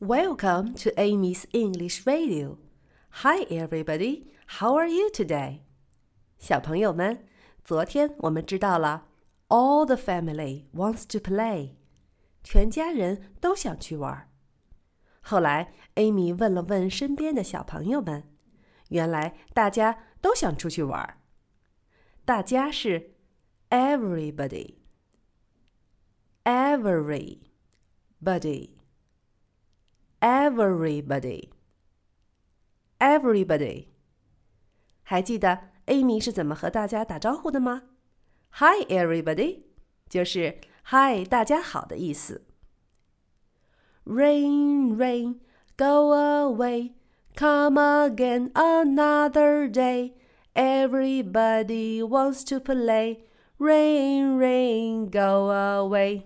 Welcome to Amy's English Radio. Hi, everybody. How are you today? 小朋友们，昨天我们知道了，All the family wants to play，全家人都想去玩。后来，Amy 问了问身边的小朋友们，原来大家都想出去玩。大家是 everybody，everybody。 everybody, everybody。还记得 Amy 是怎么和大家打招呼的吗？Hi everybody，就是嗨大家好的意思。Rain, rain, go away, come again another day. Everybody wants to play. Rain, rain, go away.